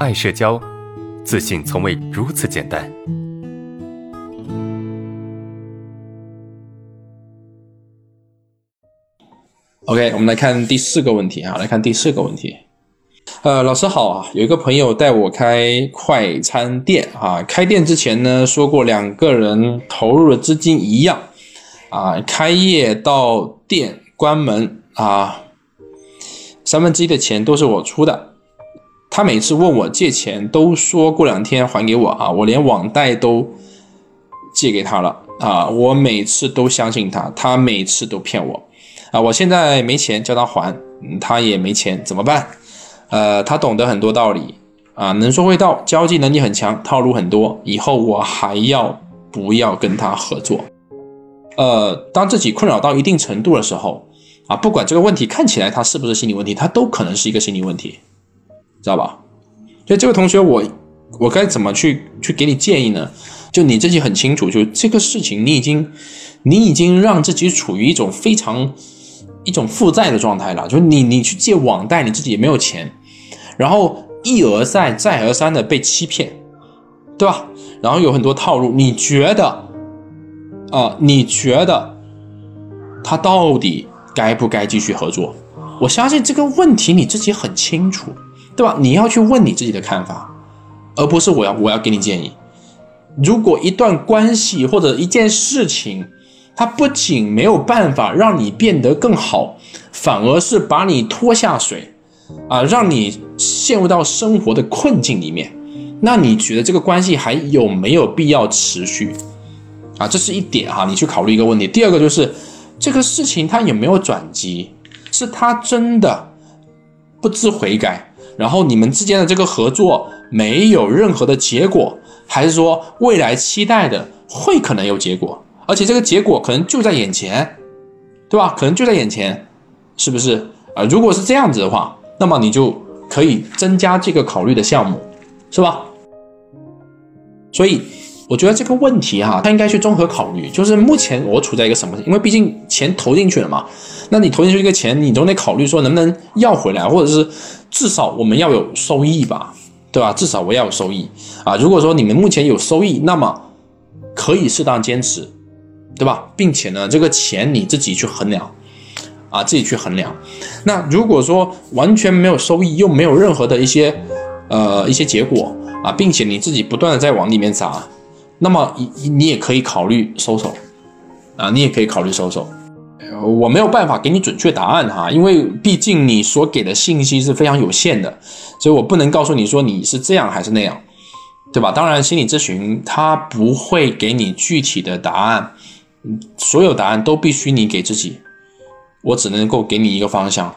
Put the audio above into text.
爱社交，自信从未如此简单。OK，我们来看第四个问题啊，来看第四个问题。呃，老师好啊，有一个朋友带我开快餐店啊，开店之前呢说过两个人投入的资金一样啊，开业到店关门啊，三分之一的钱都是我出的。他每次问我借钱，都说过两天还给我啊，我连网贷都借给他了啊，我每次都相信他，他每次都骗我啊，我现在没钱叫他还，他也没钱怎么办？呃，他懂得很多道理啊，能说会道，交际能力很强，套路很多。以后我还要不要跟他合作？呃，当自己困扰到一定程度的时候啊，不管这个问题看起来他是不是心理问题，他都可能是一个心理问题，知道吧？所以这位同学，我我该怎么去去给你建议呢？就你自己很清楚，就这个事情，你已经你已经让自己处于一种非常。一种负债的状态了，就你你去借网贷，你自己也没有钱，然后一而再再而三的被欺骗，对吧？然后有很多套路，你觉得啊？你觉得他到底该不该继续合作？我相信这个问题你自己很清楚，对吧？你要去问你自己的看法，而不是我要我要给你建议。如果一段关系或者一件事情，它不仅没有办法让你变得更好，反而是把你拖下水，啊，让你陷入到生活的困境里面。那你觉得这个关系还有没有必要持续？啊，这是一点哈，你去考虑一个问题。第二个就是这个事情它有没有转机？是他真的不知悔改，然后你们之间的这个合作没有任何的结果，还是说未来期待的会可能有结果？而且这个结果可能就在眼前，对吧？可能就在眼前，是不是啊？如果是这样子的话，那么你就可以增加这个考虑的项目，是吧？所以我觉得这个问题哈，他应该去综合考虑，就是目前我处在一个什么？因为毕竟钱投进去了嘛，那你投进去一个钱，你总得考虑说能不能要回来，或者是至少我们要有收益吧，对吧？至少我要有收益啊。如果说你们目前有收益，那么可以适当坚持。对吧？并且呢，这个钱你自己去衡量，啊，自己去衡量。那如果说完全没有收益，又没有任何的一些，呃，一些结果啊，并且你自己不断的在往里面砸，那么你你也可以考虑收手，啊，你也可以考虑收手。我没有办法给你准确答案哈，因为毕竟你所给的信息是非常有限的，所以我不能告诉你说你是这样还是那样，对吧？当然，心理咨询它不会给你具体的答案。所有答案都必须你给自己，我只能够给你一个方向，